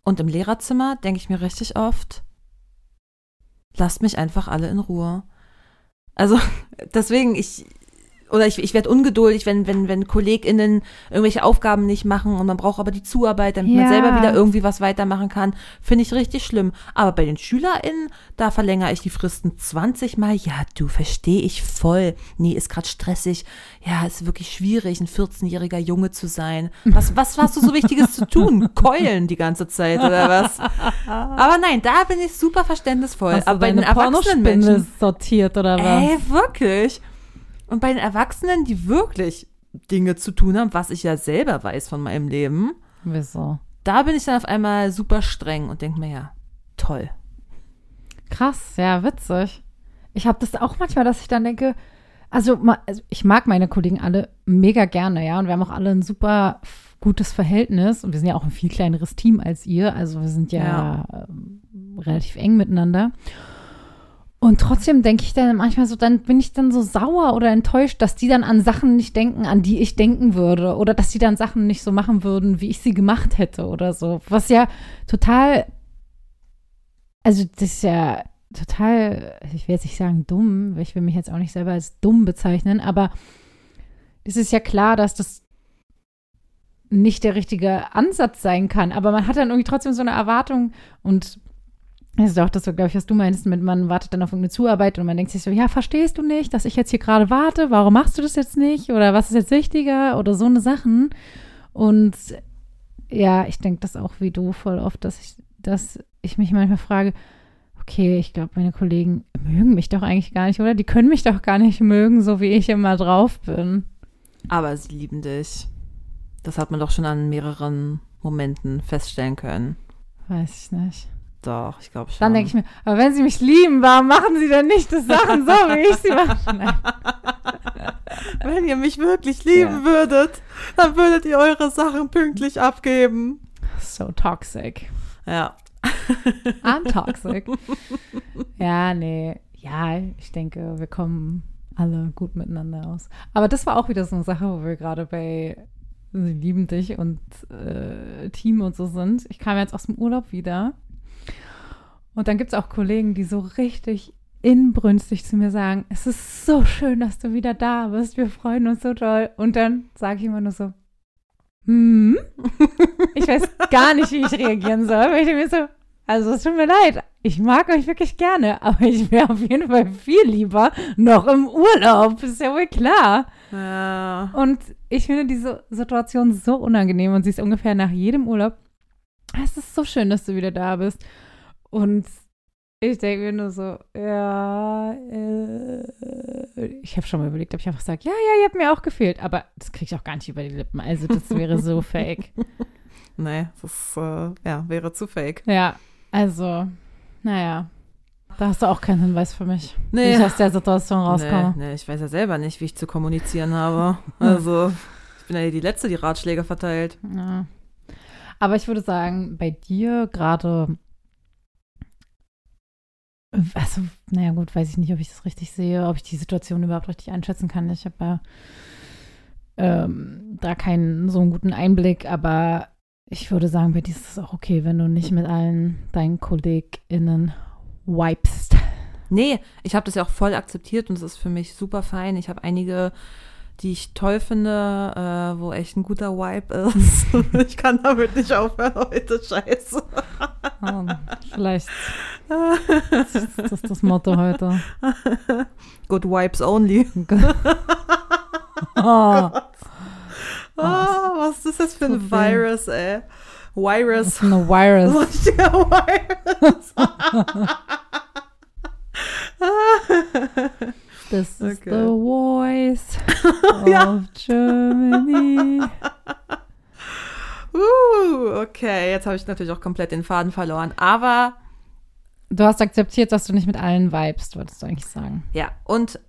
Und im Lehrerzimmer denke ich mir richtig oft, lasst mich einfach alle in Ruhe. Also deswegen, ich oder ich, ich werde ungeduldig, wenn, wenn, wenn KollegInnen irgendwelche Aufgaben nicht machen und man braucht aber die Zuarbeit, damit man Ja. selber wieder irgendwie was weitermachen kann. Finde ich richtig schlimm. Aber bei den SchülerInnen, da verlängere ich die Fristen 20 Mal. Ja, du, verstehe ich voll. Nee, ist gerade stressig. Ja, ist wirklich schwierig, ein 14-jähriger Junge zu sein. Was, was hast du so Wichtiges zu tun? Keulen die ganze Zeit oder was? Aber nein, da bin ich super verständnisvoll. Hast du aber bei den erwachsenen Menschen. sortiert oder was? Ey, wirklich. Und bei den Erwachsenen, die wirklich Dinge zu tun haben, was ich ja selber weiß von meinem Leben, Wieso? da bin ich dann auf einmal super streng und denke mir, ja, toll. Krass, ja, witzig. Ich habe das auch manchmal, dass ich dann denke, also, also ich mag meine Kollegen alle mega gerne, ja, und wir haben auch alle ein super gutes Verhältnis und wir sind ja auch ein viel kleineres Team als ihr, also wir sind ja, Ja. ähm, relativ eng miteinander. Und trotzdem denke ich dann manchmal so, dann bin ich dann so sauer oder enttäuscht, dass die dann an Sachen nicht denken, an die ich denken würde. Oder dass die dann Sachen nicht so machen würden, wie ich sie gemacht hätte oder so. Was ja total, also das ist ja total, ich will jetzt nicht sagen dumm, weil ich will mich jetzt auch nicht selber als dumm bezeichnen, aber es ist ja klar, dass das nicht der richtige Ansatz sein kann. Aber man hat dann irgendwie trotzdem so eine Erwartung und das ist auch das, glaube ich, was du meinst, mit man wartet dann auf irgendeine Zuarbeit und man denkt sich so, ja, verstehst du nicht, dass ich jetzt hier gerade warte? Warum machst du das jetzt nicht? Oder was ist jetzt wichtiger? Oder so eine Sachen. Und ja, ich denke das auch wie du voll oft, dass ich, dass ich mich manchmal frage, okay, ich glaube, meine Kollegen mögen mich doch eigentlich gar nicht, oder? Die können mich doch gar nicht mögen, so wie ich immer drauf bin. Aber sie lieben dich. Das hat man doch schon an mehreren Momenten feststellen können. Weiß ich nicht. Doch, ich glaube schon. Dann denke ich mir, aber wenn sie mich lieben, warum machen sie denn nicht das Sachen so, wie ich sie mache? Nein. wenn ihr mich wirklich lieben Ja. würdet, dann würdet ihr eure Sachen pünktlich abgeben. So toxic. Ja. I'm toxic. ja, nee. Ja, ich denke, wir kommen alle gut miteinander aus. Aber das war auch wieder so eine Sache, wo wir gerade bei Sie lieben dich und äh, Team und so sind. Ich kam jetzt aus dem Urlaub wieder. Und dann gibt es auch Kollegen, die so richtig inbrünstig zu mir sagen, es ist so schön, dass du wieder da bist. Wir freuen uns so toll. Und dann sage ich immer nur so, hm, ich weiß gar nicht, wie ich reagieren soll. Weil ich mir so, also es tut mir leid, ich mag euch wirklich gerne, aber ich wäre auf jeden Fall viel lieber noch im Urlaub. Ist ja wohl klar. Ja. Und ich finde diese Situation so unangenehm und sie ist ungefähr nach jedem Urlaub. Es ist so schön, dass du wieder da bist. Und ich denke mir nur so, ja, äh, ich habe schon mal überlegt, ob ich einfach sage, ja, ja, ihr habt mir auch gefehlt. Aber das kriege ich auch gar nicht über die Lippen. Also das wäre so fake. Nee, das äh, ja, wäre zu fake. Ja, also, naja. Da hast du auch keinen Hinweis für mich, wie Nee. ich aus der Situation rauskomme. Nee, nee, ich weiß ja selber nicht, wie ich zu kommunizieren habe. Also, ich bin ja die Letzte, die Ratschläge verteilt. Ja. Aber ich würde sagen, bei dir gerade, also, naja, gut, weiß ich nicht, ob ich das richtig sehe, ob ich die Situation überhaupt richtig einschätzen kann. Ich habe ja ähm, da keinen so einen guten Einblick, aber ich würde sagen, bei dir ist es auch okay, wenn du nicht mit allen deinen KollegInnen wipest. Nee, ich habe das ja auch voll akzeptiert und es ist für mich super fein. Ich habe einige, die ich toll finde, äh, wo echt ein guter Vibe ist. ich kann damit nicht aufhören heute, scheiße. Oh, vielleicht ist das das Motto heute. Good Vibes only. Oh, Ah, was ist das für ein. Virus, ey? das Virus. ist eine Virus. Richtiger Virus. This is Okay. the voice Ja. of Germany. Uh, okay, jetzt habe ich natürlich auch komplett den Faden verloren. Aber Du hast akzeptiert, dass du nicht mit allen vibest, wolltest du eigentlich sagen. ja, und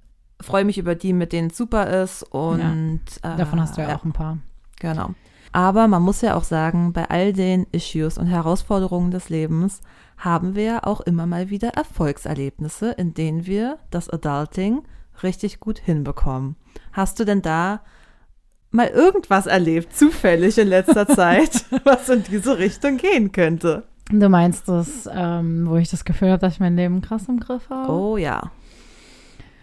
freue mich über die, mit denen es super ist. Und äh, Davon hast du ja, auch ein paar. Genau. Aber man muss ja auch sagen, bei all den Issues und Herausforderungen des Lebens haben wir auch immer mal wieder Erfolgserlebnisse, in denen wir das Adulting richtig gut hinbekommen. Hast du denn da mal irgendwas erlebt, zufällig in letzter Zeit, was in diese Richtung gehen könnte? Du meinst das, ähm, wo ich das Gefühl habe, dass ich mein Leben krass im Griff habe? Oh ja.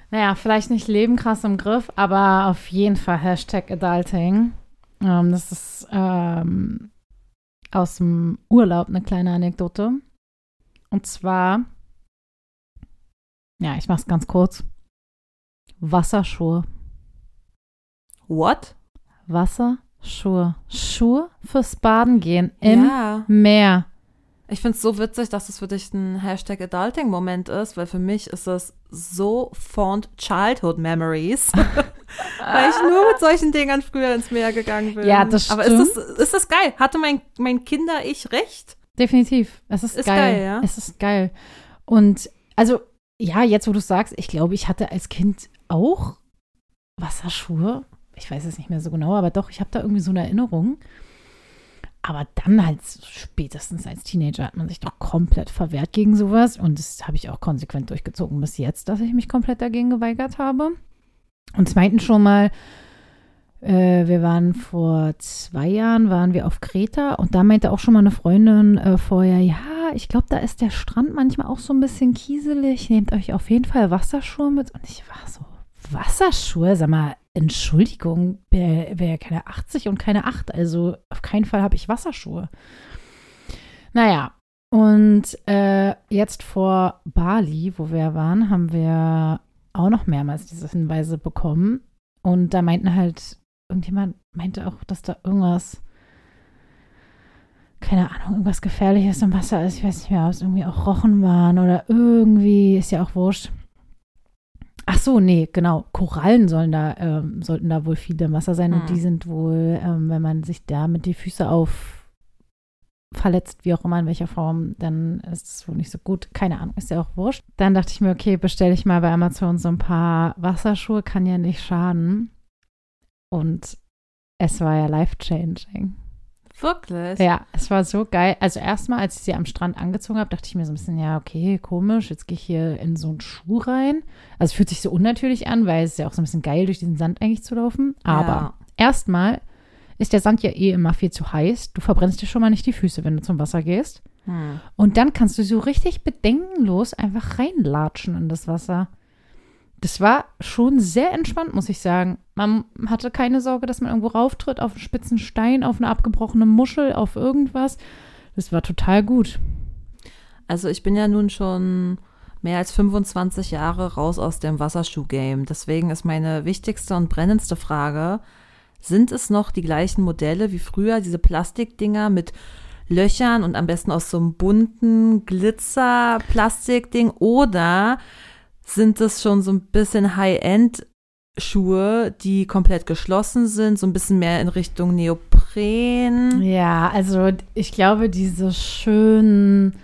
Naja, vielleicht nicht Leben krass im Griff, aber auf jeden Fall Hashtag Adulting. Ähm, das ist ähm, aus dem Urlaub eine kleine Anekdote. Und zwar, ja, ich mach's ganz kurz. Wasserschuhe. What? Wasserschuhe. Schuhe fürs Baden gehen im ja. Meer. Ich finde es so witzig, dass es für dich ein Hashtag Adulting-Moment ist, weil für mich ist das so fond Childhood Memories. weil ich nur mit solchen Dingern früher ins Meer gegangen bin. Ja, das Aber ist das, ist das geil? Hatte mein, mein Kinder-Ich recht? Definitiv. Es ist, Ist geil. geil, ja? Es ist geil. Und also, ja, jetzt wo du sagst, ich glaube, ich hatte als Kind auch Wasserschuhe. Ich weiß es nicht mehr so genau, aber doch, ich habe da irgendwie so eine Erinnerung. Aber dann halt spätestens als Teenager hat man sich doch komplett verwehrt gegen sowas. Und das habe ich auch konsequent durchgezogen bis jetzt, dass ich mich komplett dagegen geweigert habe. Und zweitens schon mal, äh, wir waren vor zwei Jahren, waren wir auf Kreta und da meinte auch schon mal eine Freundin äh, vorher, ja, ich glaube, da ist der Strand manchmal auch so ein bisschen kieselig. Nehmt euch auf jeden Fall Wasserschuhe mit. Und ich war so, Wasserschuhe? Sag mal, Entschuldigung, wäre wär keine 80 und keine 8. Also auf keinen Fall habe ich Wasserschuhe. Naja, und äh, jetzt vor Bali, wo wir waren, haben wir auch noch mehrmals diese Hinweise bekommen. Und da meinten halt, irgendjemand meinte auch, dass da irgendwas, keine Ahnung, irgendwas Gefährliches im Wasser ist. Ich weiß nicht mehr, ob es irgendwie auch Rochen waren oder irgendwie, ist ja auch wurscht. Ach so, nee, genau. Korallen sollen da, ähm, sollten da wohl viele im Wasser sein und Hm. die sind wohl, ähm, wenn man sich da mit die Füße auf verletzt, wie auch immer, in welcher Form, dann ist es wohl nicht so gut. Keine Ahnung, ist ja auch wurscht. Dann dachte ich mir, okay, bestelle ich mal bei Amazon so ein paar Wasserschuhe, kann ja nicht schaden. Und es war ja life-changing. Wirklich? Ja, es war so geil. Also erstmal, als ich sie am Strand angezogen habe, dachte ich mir so ein bisschen, ja, okay, komisch, jetzt gehe ich hier in so einen Schuh rein. Also es fühlt sich so unnatürlich an, weil es ist ja auch so ein bisschen geil, durch diesen Sand eigentlich zu laufen. Aber Ja. erstmal ist der Sand ja eh immer viel zu heiß. Du verbrennst dir schon mal nicht die Füße, wenn du zum Wasser gehst. Hm. Und dann kannst du so richtig bedenkenlos einfach reinlatschen in das Wasser. Das war schon sehr entspannt, muss ich sagen. Man hatte keine Sorge, dass man irgendwo rauftritt, auf einen spitzen Stein, auf eine abgebrochene Muschel, auf irgendwas. Das war total gut. Also ich bin ja nun schon mehr als 25 Jahre raus aus dem Wasserschuh-Game. Deswegen ist meine wichtigste und brennendste Frage, sind es noch die gleichen Modelle wie früher, diese Plastikdinger mit Löchern und am besten aus so einem bunten Glitzer-Plastikding oder sind es schon so ein bisschen High-End-Schuhe, die komplett geschlossen sind, so ein bisschen mehr in Richtung Neopren? Ja, also ich glaube, diese schönen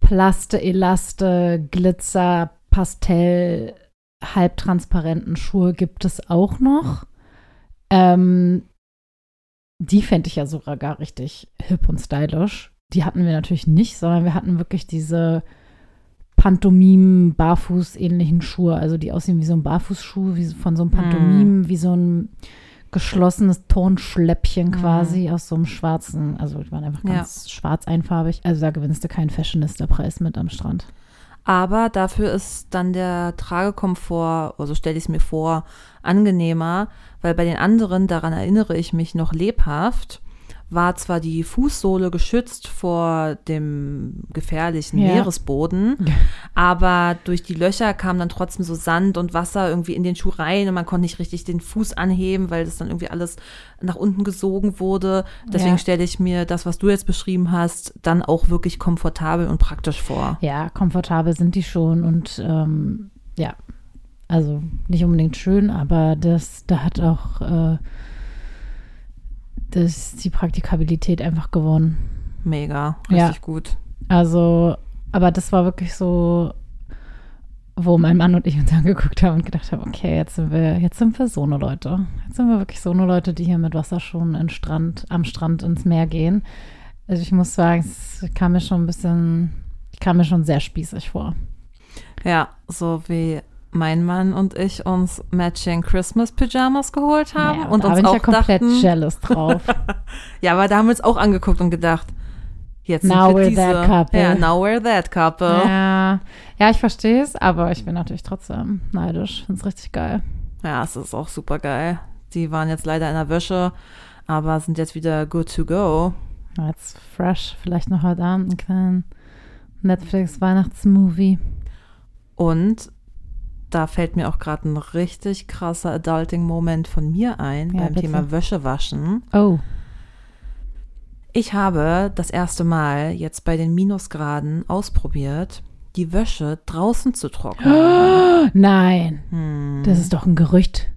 Plaste, Elaste, Glitzer, Pastell, halbtransparenten Schuhe gibt es auch noch. Ähm, die fände ich ja sogar gar richtig hip und stylisch. Die hatten wir natürlich nicht, sondern wir hatten wirklich diese Pantomim, Barfuß-ähnlichen Schuhe, also die aussehen wie so ein Barfußschuh, wie von so einem Pantomim, wie so ein geschlossenes Turnschläppchen quasi aus so einem schwarzen, also die waren einfach Ja. ganz schwarz einfarbig. Also da gewinnst du keinen Fashionista-Preis mit am Strand. Aber dafür ist dann der Tragekomfort, oder so stelle ich es mir vor, angenehmer, weil bei den anderen, daran erinnere ich mich noch lebhaft, war zwar die Fußsohle geschützt vor dem gefährlichen Ja. Meeresboden, aber durch die Löcher kam dann trotzdem so Sand und Wasser irgendwie in den Schuh rein und man konnte nicht richtig den Fuß anheben, weil das dann irgendwie alles nach unten gesogen wurde. Deswegen Ja. stelle ich mir das, was du jetzt beschrieben hast, dann auch wirklich komfortabel und praktisch vor. Ja, komfortabel sind die schon und ähm, ja, also nicht unbedingt schön, aber das, da hat auch äh, das, die Praktikabilität einfach gewonnen. Mega, Ja. richtig gut. Also, aber das war wirklich so, wo mein Mann und ich uns angeguckt haben und gedacht haben, okay, jetzt sind wir, jetzt sind wir so eine Leute. Jetzt sind wir wirklich so eine Leute, die hier mit Wasserschuhen in Strand, am Strand ins Meer gehen. Also ich muss sagen, es kam mir schon ein bisschen, ich kam mir schon sehr spießig vor. Ja, so wie mein Mann und ich uns Matching Christmas Pyjamas geholt haben Ja, und da uns bin ich auch ja komplett dachten, jealous drauf. ja, aber da haben wir uns auch angeguckt und gedacht, jetzt Now sind wir we're diese, that couple. ja, now we're that couple. ja, Ja, ich verstehe es, aber ich bin natürlich trotzdem neidisch. Finde es richtig geil. Ja, es ist auch super geil. Die waren jetzt leider in der Wäsche, aber sind jetzt wieder good to go. Jetzt fresh, vielleicht noch heute Abend einen kleinen Netflix-Weihnachtsmovie. Und da fällt mir auch gerade ein richtig krasser Adulting-Moment von mir ein Ja, beim bitte. Thema Wäsche waschen. Oh, Ich habe das erste Mal jetzt bei den Minusgraden ausprobiert, die Wäsche draußen zu trocknen. nein, Hm. das ist doch ein Gerücht.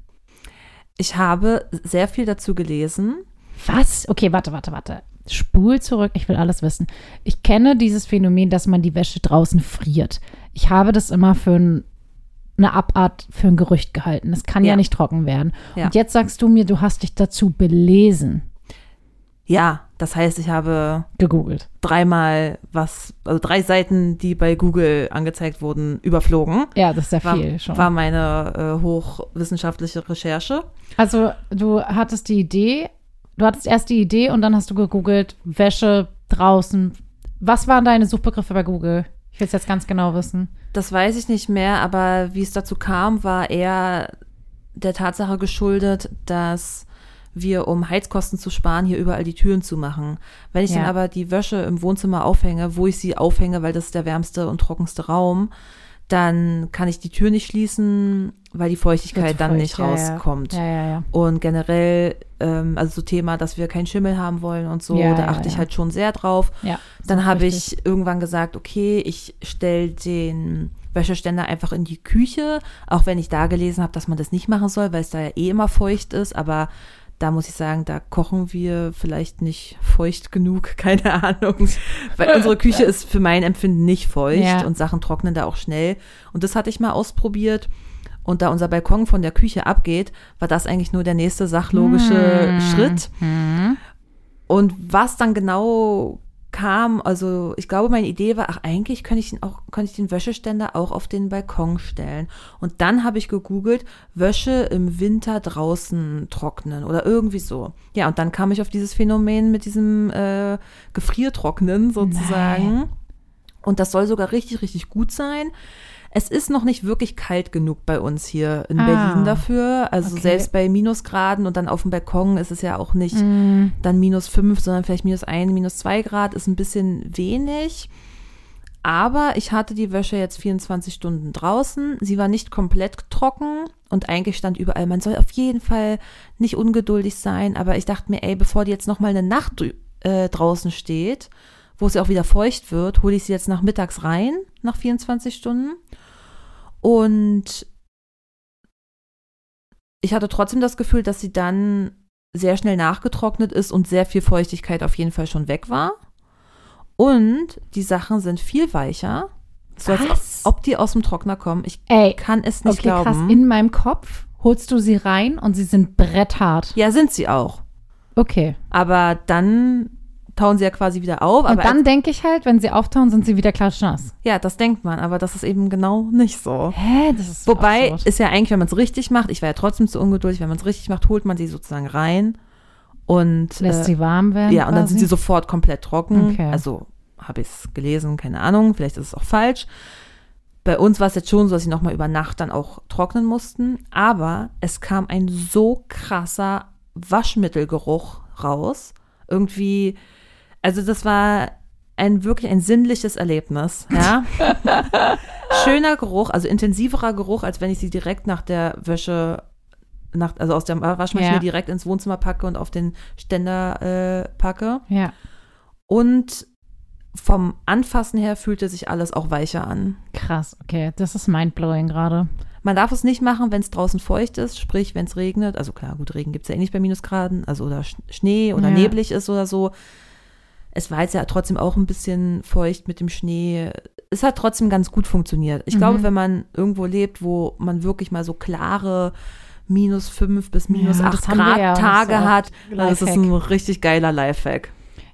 Ich habe sehr viel dazu gelesen. Was? Okay, warte, warte, warte. Spul zurück, ich will alles wissen. Ich kenne dieses Phänomen, dass man die Wäsche draußen friert. Ich habe das immer für ein, eine Abart für ein Gerücht gehalten. Das kann ja, Ja. nicht trocken werden. Ja. Und jetzt sagst du mir, du hast dich dazu belesen, Ja, das heißt, ich habe gegoogelt. dreimal was, also drei Seiten, die bei Google angezeigt wurden, überflogen. Ja, das ist ja War, viel schon. war meine äh, hochwissenschaftliche Recherche. Also du hattest die Idee, du hattest erst die Idee und dann hast du gegoogelt, Wäsche draußen. Was waren deine Suchbegriffe bei Google? Ich will es jetzt ganz genau wissen. Das weiß ich nicht mehr, aber wie es dazu kam, war eher der Tatsache geschuldet, dass wir, um Heizkosten zu sparen, hier überall die Türen zu machen. Wenn ich Ja. dann aber die Wäsche im Wohnzimmer aufhänge, wo ich sie aufhänge, weil das ist der wärmste und trockenste Raum, dann kann ich die Tür nicht schließen, weil die Feuchtigkeit dann feucht, nicht ja, rauskommt. Ja. Und generell, ähm, also so Thema, dass wir keinen Schimmel haben wollen und so, Ja, da ja, achte ich ja. halt schon sehr drauf. ja Dann habe ich irgendwann gesagt, okay, ich stelle den Wäscheständer einfach in die Küche, auch wenn ich da gelesen habe, dass man das nicht machen soll, weil es da ja eh immer feucht ist, aber da muss ich sagen, da kochen wir vielleicht nicht feucht genug, keine Ahnung. Weil unsere Küche ist für mein Empfinden nicht feucht Ja. und Sachen trocknen da auch schnell. Und das hatte ich mal ausprobiert. Und da unser Balkon von der Küche abgeht, war das eigentlich nur der nächste sachlogische Schritt. Mhm. Und was dann genau kam, also ich glaube, meine Idee war, ach, eigentlich könnte ich, ihn auch, könnte ich den Wäscheständer auch auf den Balkon stellen. Und dann habe ich gegoogelt, Wäsche im Winter draußen trocknen oder irgendwie so. Ja, und dann kam ich auf dieses Phänomen mit diesem äh, Gefriertrocknen sozusagen. Und das soll sogar richtig, richtig gut sein. Es ist noch nicht wirklich kalt genug bei uns hier in Ah, Berlin dafür. Also okay. selbst bei Minusgraden und dann auf dem Balkon ist es ja auch nicht Mhm. dann minus fünf, sondern vielleicht minus ein, minus zwei Grad ist ein bisschen wenig. Aber ich hatte die Wäsche jetzt 24 Stunden draußen. Sie war nicht komplett trocken und eigentlich stand überall, man soll auf jeden Fall nicht ungeduldig sein. Aber ich dachte mir, ey, bevor die jetzt noch mal eine Nacht äh, draußen steht, wo es ja auch wieder feucht wird, hole ich sie jetzt nachmittags rein, nach 24 Stunden. Und ich hatte trotzdem das Gefühl, dass sie dann sehr schnell nachgetrocknet ist und sehr viel Feuchtigkeit auf jeden Fall schon weg war. Und die Sachen sind viel weicher. So als ob die aus dem Trockner kommen. Ich Ey, kann es nicht okay, glauben. krass. In meinem Kopf holst du sie rein und sie sind bretthart. ja, sind sie auch. Okay. Aber dann tauen sie ja quasi wieder auf. Und dann denke ich halt, wenn sie auftauen, sind sie wieder klatschnass. ja, das denkt man, aber das ist eben genau nicht so. Hä? Das ist so Wobei absurd. ist ja eigentlich, wenn man es richtig macht, ich war ja trotzdem zu ungeduldig, wenn man es richtig macht, holt man sie sozusagen rein und lässt äh, sie warm werden. Ja, und dann sind quasi? sie sofort komplett trocken. Okay. Also habe ich es gelesen, keine Ahnung, vielleicht ist es auch falsch. Bei uns war es jetzt schon so, dass sie nochmal über Nacht dann auch trocknen mussten. Aber es kam ein so krasser Waschmittelgeruch raus. Irgendwie, also das war ein wirklich ein sinnliches Erlebnis, ja. Schöner Geruch, also intensiverer Geruch, als wenn ich sie direkt nach der Wäsche, nach, also aus der Waschmaschine Ja. direkt ins Wohnzimmer packe und auf den Ständer äh, packe. Ja, Und vom Anfassen her fühlte sich alles auch weicher an. krass. Okay, das ist mindblowing gerade. Man darf es nicht machen, wenn es draußen feucht ist, sprich, wenn es regnet. Also klar, gut, Regen gibt es ja eh nicht bei Minusgraden, also oder Sch- Schnee oder Ja. neblig ist oder so. Es war jetzt ja trotzdem auch ein bisschen feucht mit dem Schnee. Es hat trotzdem ganz gut funktioniert. Ich Mhm. glaube, wenn man irgendwo lebt, wo man wirklich mal so klare minus fünf bis minus Ja, acht das Grad ja Tage hat, dann ist ein richtig geiler Lifehack.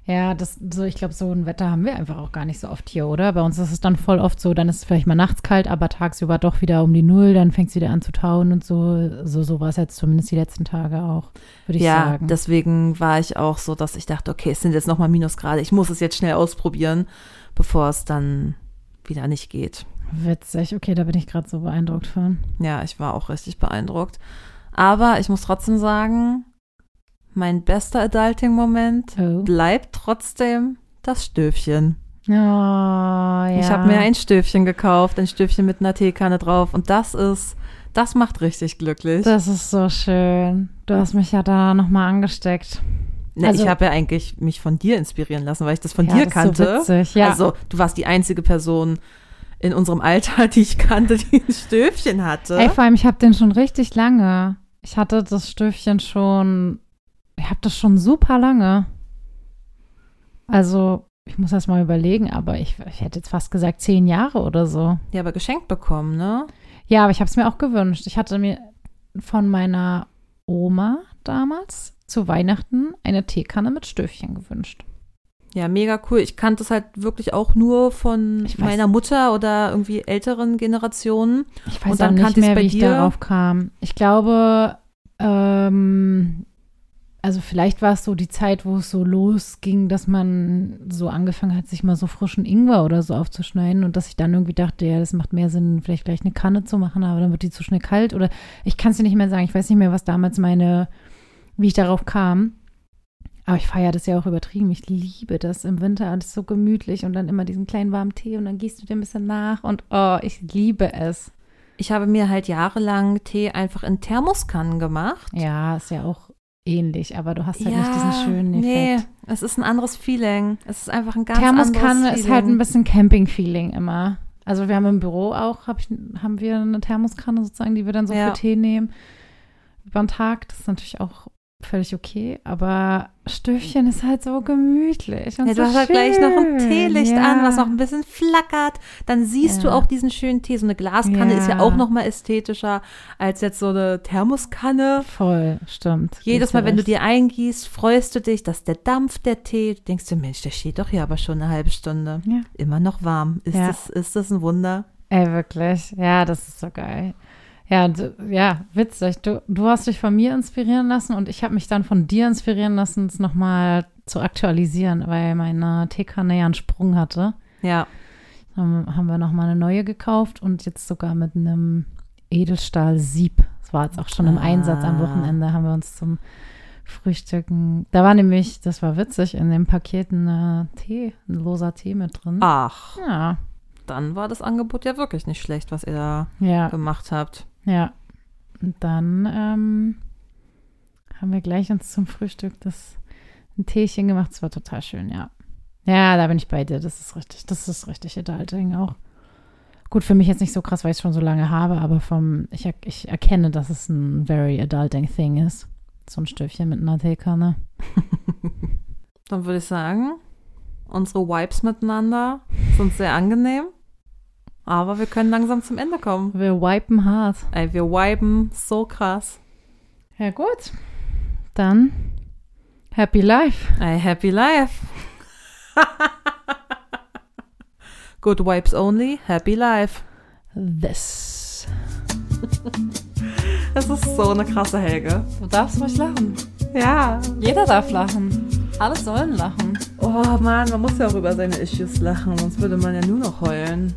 Ja, das, so, ich glaube, so ein Wetter haben wir einfach auch gar nicht so oft hier, oder? Bei uns ist es dann voll oft so, dann ist es vielleicht mal nachts kalt, aber tagsüber doch wieder um die Null, dann fängt es wieder an zu tauen und so. So, so war es jetzt zumindest die letzten Tage auch, würde ich ja, sagen. deswegen war ich auch so, dass ich dachte, okay, es sind jetzt nochmal Minusgrade, ich muss es jetzt schnell ausprobieren, bevor es dann wieder nicht geht. Witzig. Okay, da bin ich gerade so beeindruckt von. Ja, ich war auch richtig beeindruckt. Aber ich muss trotzdem sagen, mein bester Adulting-Moment Oh. bleibt trotzdem das Stöfchen. Oh, ja. Ich habe mir ein Stöfchen gekauft, ein Stöfchen mit einer Teekanne drauf und das ist, das macht richtig glücklich. Das ist so schön. Du hast mich ja da nochmal angesteckt. Ne, also- ich habe ja eigentlich mich von dir inspirieren lassen, weil ich das von ja, dir das kannte. Ist so witzig. Ja. Also, du warst die einzige Person in unserem Alter, die ich kannte, die ein Stöfchen hatte. Ey, vor allem, ich habe den schon richtig lange. Ich hatte das Stöfchen schon, ich habe das schon super lange. Also, ich muss das mal überlegen, aber ich, ich hätte jetzt fast gesagt zehn Jahre oder so. ja, aber geschenkt bekommen, ne? Ja, aber ich habe es mir auch gewünscht. Ich hatte mir von meiner Oma damals zu Weihnachten eine Teekanne mit Stöfchen gewünscht. Ja, mega cool. Ich kannte es halt wirklich auch nur von meiner Mutter oder irgendwie älteren Generationen. Ich Und weiß dann auch nicht mehr, wie ich dir? darauf kam. Ich glaube, ähm, also vielleicht war es so die Zeit, wo es so losging, dass man so angefangen hat, sich mal so frischen Ingwer oder so aufzuschneiden und dass ich dann irgendwie dachte, ja, das macht mehr Sinn, vielleicht gleich eine Kanne zu machen, aber dann wird die zu schnell kalt oder ich kann es dir nicht mehr sagen. Ich weiß nicht mehr, was damals meine, wie ich darauf kam. Aber ich feiere das ja auch übertrieben. Ich liebe das im Winter. Das ist so gemütlich und dann immer diesen kleinen warmen Tee und dann gießt du dir ein bisschen nach und oh, ich liebe es. Ich habe mir halt jahrelang Tee einfach in Thermoskannen gemacht. Ja, ist ja auch ähnlich, aber du hast halt nicht diesen schönen Nee, Effekt. es ist ein anderes Feeling. Es ist einfach ein ganz Thermoskanne anderes ist halt ein Feeling. bisschen Camping-Feeling immer. Also wir haben im Büro auch, hab ich, haben wir eine Thermoskanne sozusagen, die wir dann so Ja. für Tee nehmen über den Tag. Das ist natürlich auch völlig okay, aber Stöfchen ist halt so gemütlich und Ja, so du hast halt gleich noch ein schön. Teelicht ja. an, was noch ein bisschen flackert. Dann siehst du Ja. auch diesen schönen Tee. So eine Glaskanne ist ja auch noch mal ästhetischer als jetzt so eine Thermoskanne. Voll, stimmt. Jedes du Mal, wenn du dir eingießt, freust du dich, dass der Dampf der Tee, du denkst du, Mensch, der steht doch hier aber schon eine halbe Stunde. Ja. Immer noch warm. Ist, Ja. das, ist das ein Wunder? Ey, wirklich. Ja, das ist so geil. Ja, du, ja, witzig. Du, du hast dich von mir inspirieren lassen und ich habe mich dann von dir inspirieren lassen, es nochmal zu aktualisieren, weil meine Teekanne ja einen Sprung hatte. Ja. Dann haben wir nochmal eine neue gekauft und jetzt sogar mit einem Edelstahl-Sieb. Das war jetzt auch schon im Ah. Einsatz am Wochenende, haben wir uns zum Frühstücken. Da war nämlich, das war witzig, in dem Paket ein Tee, ein loser Tee mit drin. Ach, Ja, dann war das Angebot ja wirklich nicht schlecht, was ihr da ja. gemacht habt. Ja, und dann ähm, haben wir gleich uns zum Frühstück das ein Teechen gemacht. Das war total schön, ja. Ja, da bin ich bei dir. Das ist richtig. Das ist richtig Adulting auch. Gut, für mich jetzt nicht so krass, weil ich es schon so lange habe, aber vom, ich, er- ich erkenne, dass es ein very adulting thing ist. So ein Stöfchen mit einer Teekanne. Dann würde ich sagen, unsere Vibes miteinander sind sehr angenehm. Aber wir können langsam zum Ende kommen. Wir wipen hart. Ey, wir viben so krass. Ja, gut. Dann happy life. Ey, happy life. Good vibes only, happy life. This. Das ist so eine krasse Helge. Du darfst ruhig lachen. Ja. Jeder darf lachen. Alle sollen lachen. Oh Mann, man muss ja auch über seine Issues lachen, sonst würde man ja nur noch heulen.